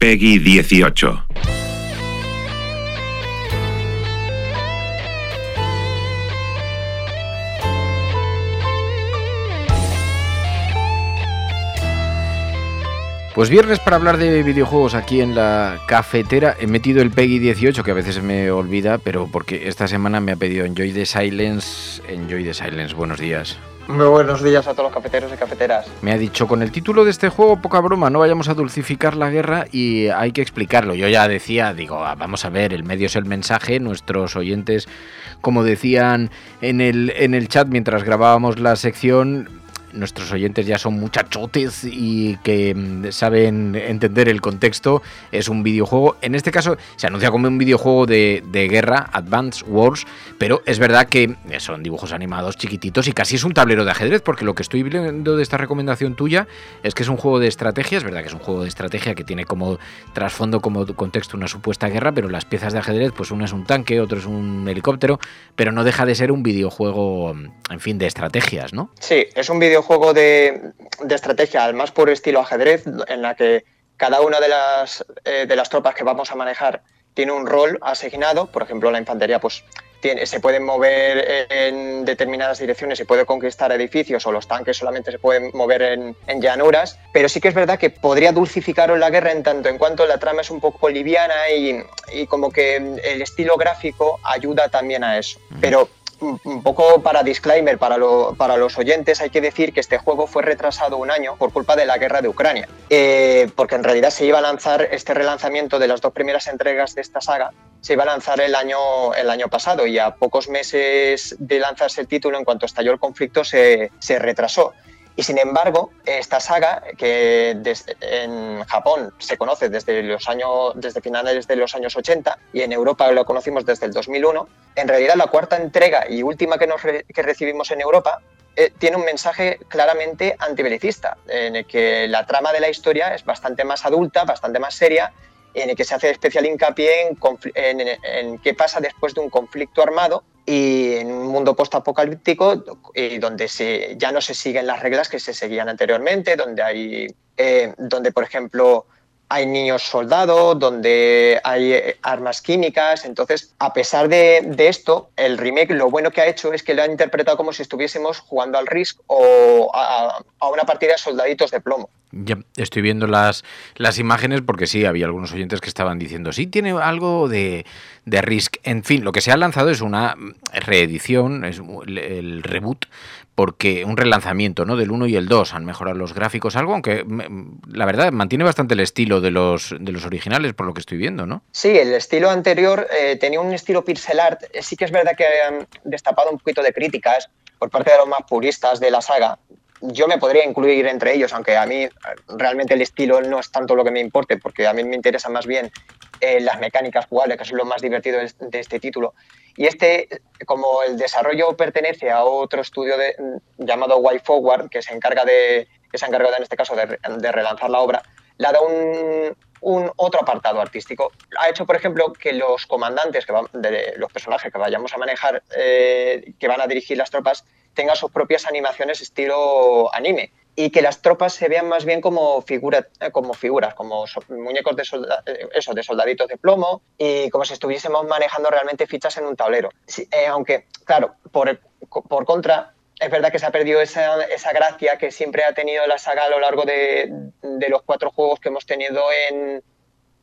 Peggy 18. Pues viernes para hablar de videojuegos aquí en la cafetera. He metido el Peggy 18, que a veces me olvida, pero porque esta semana me ha pedido Enjoy the Silence. Enjoy the Silence, buenos días. Muy buenos días a todos los cafeteros y cafeteras. Me ha dicho, con el título de este juego, poca broma, no vayamos a dulcificar la guerra y hay que explicarlo. Yo ya decía, digo, ah, vamos a ver, el medio es el mensaje, nuestros oyentes, como decían en el, en el chat mientras grabábamos la sección, nuestros oyentes ya son muchachotes y que mm, saben entender el contexto. Es un videojuego, en este caso se anuncia como un videojuego de, guerra, Advance Wars, pero es verdad que son dibujos animados chiquititos y casi es un tablero de ajedrez, porque lo que estoy viendo de esta recomendación tuya es que es un juego de estrategia, es verdad que es un juego de estrategia que tiene como trasfondo, como contexto una supuesta guerra, pero las piezas de ajedrez, pues uno es un tanque, otro es un helicóptero, pero no deja de ser un videojuego, en fin, de estrategias, ¿no? Sí, es un videojuego juego de, estrategia al más puro estilo ajedrez, en la que cada una de las, eh, de las tropas que vamos a manejar tiene un rol asignado. Por ejemplo, la infantería pues, tiene, se puede mover en determinadas direcciones y puede conquistar edificios, o los tanques solamente se pueden mover en, llanuras. Pero sí que es verdad que podría dulcificar la guerra en tanto en cuanto la trama es un poco liviana y, y como que el estilo gráfico ayuda también a eso. Pero un poco para disclaimer para, para, los oyentes, hay que decir que este juego fue retrasado un año por culpa de la guerra de Ucrania, eh, porque en realidad se iba a lanzar este relanzamiento de las dos primeras entregas de esta saga, se iba a lanzar el año, el año pasado y a pocos meses de lanzarse el título, en cuanto estalló el conflicto, se, se retrasó. Y sin embargo, esta saga, que en Japón se conoce desde, los años, desde finales de los años 80 y en Europa lo conocimos desde el 2001, en realidad la cuarta entrega y última que, nos que recibimos en Europa eh, tiene un mensaje claramente antibelicista, en el que la trama de la historia es bastante más adulta, bastante más seria, en el que se hace especial hincapié en, en qué pasa después de un conflicto armado y en mundo postapocalíptico y donde se, ya no se siguen las reglas que se seguían anteriormente, donde hay, eh, donde por ejemplo hay niños soldados, donde hay eh, armas químicas. Entonces, a pesar de, esto, el remake lo bueno que ha hecho es que lo ha interpretado como si estuviésemos jugando al Risk o a, una partida de soldaditos de plomo. Estoy viendo las, las imágenes porque sí, había algunos oyentes que estaban diciendo, sí, tiene algo de, de Risk. En fin, lo que se ha lanzado es una reedición, es el reboot, porque un relanzamiento ¿no? del 1 y el 2 han mejorado los gráficos algo, aunque la verdad mantiene bastante el estilo de los, de los originales, por lo que estoy viendo, ¿no? Sí, el estilo anterior eh, tenía un estilo pixel art. Eh, sí que es verdad que han destapado un poquito de críticas por parte de los más puristas de la saga, yo me podría incluir entre ellos, aunque a mí realmente el estilo no es tanto lo que me importe, porque a mí me interesa más bien eh, las mecánicas jugables, que son lo más divertido de este título. Y este, como el desarrollo pertenece a otro estudio llamado Y Forward, que se encarga de, que se ha encargado en este caso de, de relanzar la obra, le ha dado un, otro apartado artístico. Ha hecho, por ejemplo, que los comandantes, que de los personajes que vayamos a manejar, eh, que van a dirigir las tropas, tengan sus propias animaciones estilo anime y que las tropas se vean más bien como, figura, eh, como figuras, como muñecos de, eh, eso, de soldaditos de plomo y como si estuviésemos manejando realmente fichas en un tablero. aunque, claro, por, por contra, es verdad que se ha perdido esa, esa, gracia que siempre ha tenido la saga a lo largo de, de, los cuatro juegos que hemos tenido en,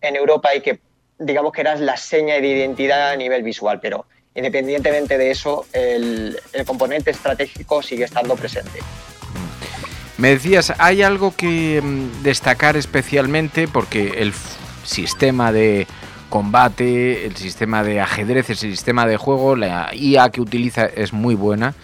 en Europa y que digamos que era la seña de identidad a nivel visual, pero independientemente de eso, el, componente estratégico sigue estando presente. Me decías, ¿hay algo que mm, destacar especialmente? Porque el sistema de combate, el sistema de ajedrez, el sistema de juego, la IA que utiliza es muy buena.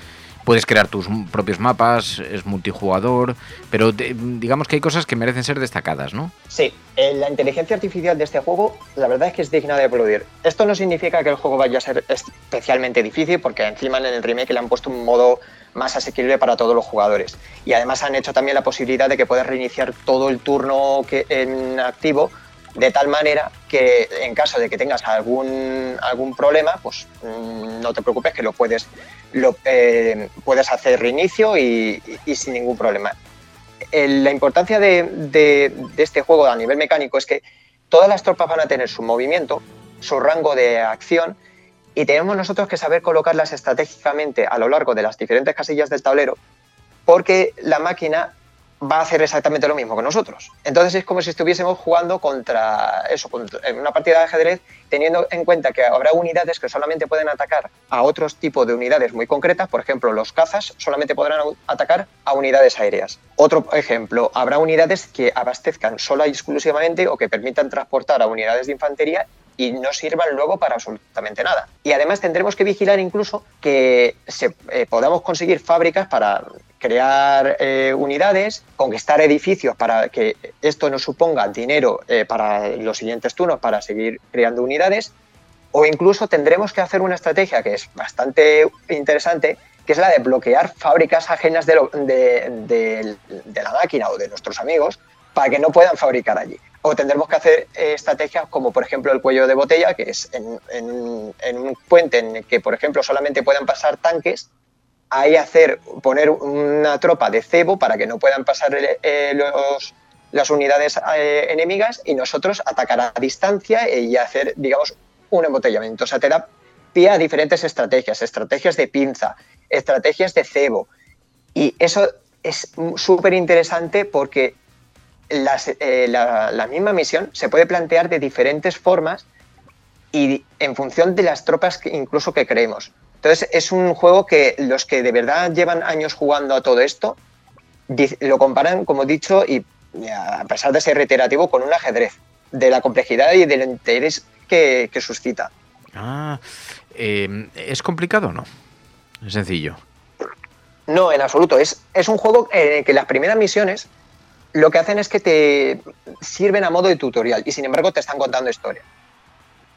Puedes crear tus propios mapas, es multijugador, pero digamos que hay cosas que merecen ser destacadas, ¿no? Sí, eh, la inteligencia artificial de este juego, la verdad es que es digna de aplaudir. Esto no significa que el juego vaya a ser especialmente difícil, porque encima en el remake le han puesto un modo más asequible para todos los jugadores. Y además han hecho también la posibilidad de que puedas reiniciar todo el turno que, en activo, de tal manera que en caso de que tengas algún, algún problema, pues mm, no te preocupes que lo puedes, lo, eh, puedes hacer reinicio y- y- sin ningún problema. La importancia de este juego a nivel mecánico es que todas las tropas van a tener su movimiento, su rango de acción y tenemos nosotros que saber colocarlas estratégicamente a lo largo de las diferentes casillas del tablero porque la máquina va a hacer exactamente lo mismo que nosotros. Entonces es como si estuviésemos jugando contra eso, contra- una partida de ajedrez, teniendo en cuenta que habrá unidades que solamente pueden atacar a otros tipos de unidades muy concretas, por ejemplo, los cazas solamente podrán atacar a unidades aéreas. Otro ejemplo, habrá unidades que abastezcan sola y exclusivamente o que permitan transportar a unidades de infantería y no sirvan luego para absolutamente nada. Y además tendremos que vigilar incluso que se, eh, podamos conseguir fábricas para crear eh, unidades, conquistar edificios para que esto nos suponga dinero eh, para los siguientes turnos para seguir creando unidades, o incluso tendremos que hacer una estrategia que es bastante interesante, que es la de bloquear fábricas ajenas de, lo- de la máquina o de nuestros amigos para que no puedan fabricar allí. O tendremos que hacer eh, estrategias como, por ejemplo, el cuello de botella, que es en, un puente en el que, por ejemplo, solamente puedan pasar tanques, ahí hacer, poner una tropa de cebo para que no puedan pasar eh, los, las unidades eh, enemigas y nosotros atacar a distancia y hacer, digamos, un embotellamiento. O sea, te da pie a diferentes estrategias, estrategias de pinza, estrategias de cebo. Y eso es súper interesante porque las, eh, la, la misma misión se puede plantear de diferentes formas y en función de las tropas que incluso que creemos. Entonces es un juego que los que de verdad llevan años jugando a todo esto lo comparan, como he dicho, y a pesar de ser reiterativo, con un ajedrez, de la complejidad y del interés que, que suscita. Ah, eh, ¿es complicado o no? Es sencillo. No, en absoluto. Es, es un juego en el que las primeras misiones lo que hacen es que te sirven a modo de tutorial y sin embargo te están contando historia.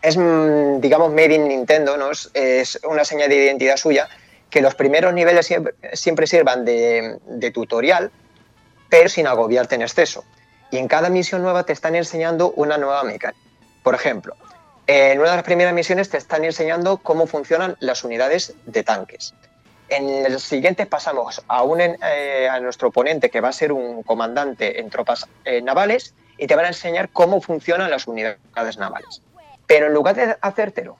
Es, mm, digamos, made in Nintendo, ¿no? Es, una señal de identidad suya que los primeros niveles siempre, siempre sirvan de tutorial, pero sin agobiarte en exceso. Y en cada misión nueva te están enseñando una nueva mecánica. Por ejemplo, en una de las primeras misiones te están enseñando cómo funcionan las unidades de tanques. En los siguientes pasamos a, un, eh, a nuestro oponente que va a ser un comandante en tropas eh, navales y te van a enseñar cómo funcionan las unidades navales. Pero en lugar de hacértelo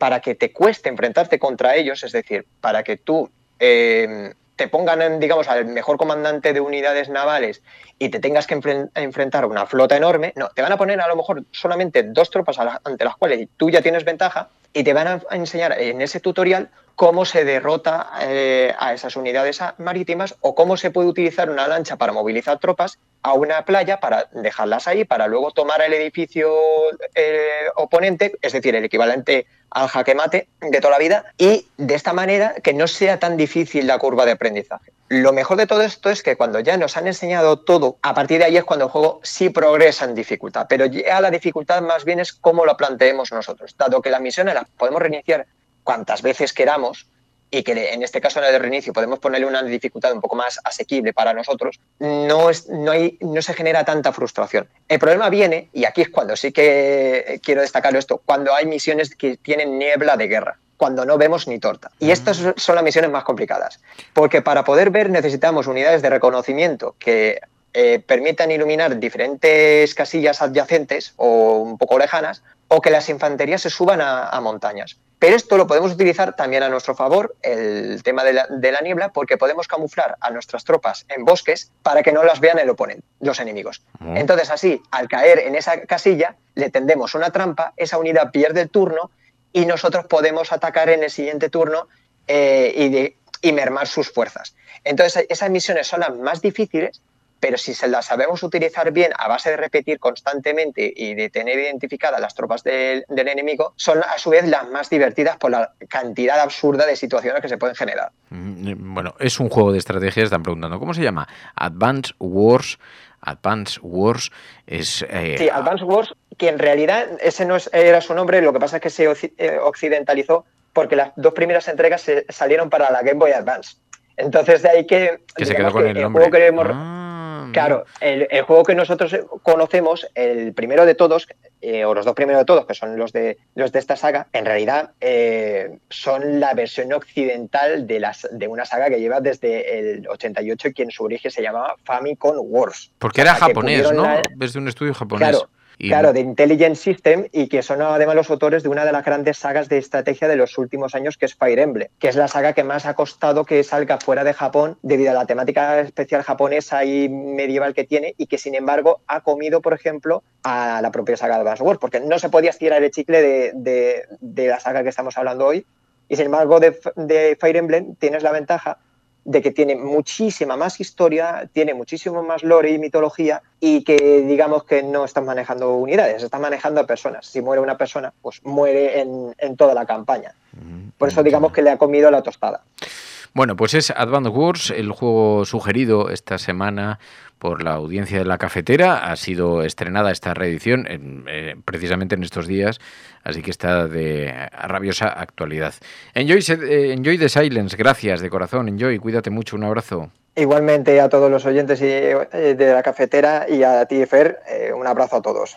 para que te cueste enfrentarte contra ellos, es decir, para que tú eh, te pongan, en, digamos, al mejor comandante de unidades navales y te tengas que enfren enfrentar a una flota enorme, no, te van a poner a lo mejor solamente dos tropas la, ante las cuales tú ya tienes ventaja y te van a enseñar en ese tutorial cómo se derrota eh, a esas unidades marítimas o cómo se puede utilizar una lancha para movilizar tropas a una playa para dejarlas ahí, para luego tomar el edificio eh, oponente, es decir, el equivalente al jaque mate de toda la vida, y de esta manera que no sea tan difícil la curva de aprendizaje. Lo mejor de todo esto es que cuando ya nos han enseñado todo, a partir de ahí es cuando el juego sí progresa en dificultad, pero ya la dificultad más bien es cómo lo planteemos nosotros, dado que las misiones las podemos reiniciar cuantas veces queramos, y que en este caso en el de reinicio podemos ponerle una dificultad un poco más asequible para nosotros, no, es, no, hay, no se genera tanta frustración. El problema viene, y aquí es cuando sí que quiero destacar esto, cuando hay misiones que tienen niebla de guerra, cuando no vemos ni torta. Y estas son las misiones más complicadas, porque para poder ver necesitamos unidades de reconocimiento que eh, permitan iluminar diferentes casillas adyacentes o un poco lejanas, o que las infanterías se suban a, montañas. Pero esto lo podemos utilizar también a nuestro favor, el tema de la, niebla, porque podemos camuflar a nuestras tropas en bosques para que no las vean el oponente, los enemigos. Entonces, así, al caer en esa casilla, le tendemos una trampa, esa unidad pierde el turno y nosotros podemos atacar en el siguiente turno eh, y, y mermar sus fuerzas. Entonces, esas misiones son las más difíciles, pero si se las sabemos utilizar bien a base de repetir constantemente y de tener identificadas las tropas del, enemigo, son a su vez las más divertidas por la cantidad absurda de situaciones que se pueden generar. Mm, bueno, es un juego de estrategias, están preguntando, ¿cómo se llama? Advanced Wars. Advance Wars es... Eh, sí, Advance Wars, que en realidad ese no era su nombre, lo que pasa es que se eh, occidentalizó porque las dos primeras entregas salieron para la Game Boy Advance. Entonces de ahí que... Que se quedó con el, nombre. Claro, el, juego que nosotros conocemos, el primero de todos, eh, o los dos primeros de todos, que son los de los de esta saga, en realidad eh, son la versión occidental de, las, de una saga que lleva desde el 88 y que en su origen se llamaba Famicom Wars. Porque era japonés, ¿no? Desde un estudio japonés. Claro, Claro, de Intelligent System y que son además los autores de una de las grandes sagas de estrategia de los últimos años, que es Fire Emblem, que es la saga que más ha costado que salga fuera de Japón debido a la temática especial japonesa y medieval que tiene y que sin embargo ha comido, por ejemplo, a la propia saga de Advance Wars, porque no se podía estirar el chicle de, la saga que estamos hablando hoy y sin embargo de, de Fire Emblem tienes la ventaja de que tiene muchísima más historia, tiene muchísimo más lore y mitología y que digamos que no están manejando unidades, están manejando a personas. Si muere una persona, pues muere en, en toda la campaña. Por eso digamos que le ha comido la tostada. Bueno, pues es Advanced Wars, el juego sugerido esta semana por la audiencia de la cafetera. Ha sido estrenada esta reedición eh, precisamente en estos días, así que está de rabiosa actualidad. Enjoy, eh, enjoy the silence, gracias de corazón, enjoy, cuídate mucho, un abrazo. Igualmente a todos los oyentes eh, de la cafetera y a ti, Fer, un abrazo a todos.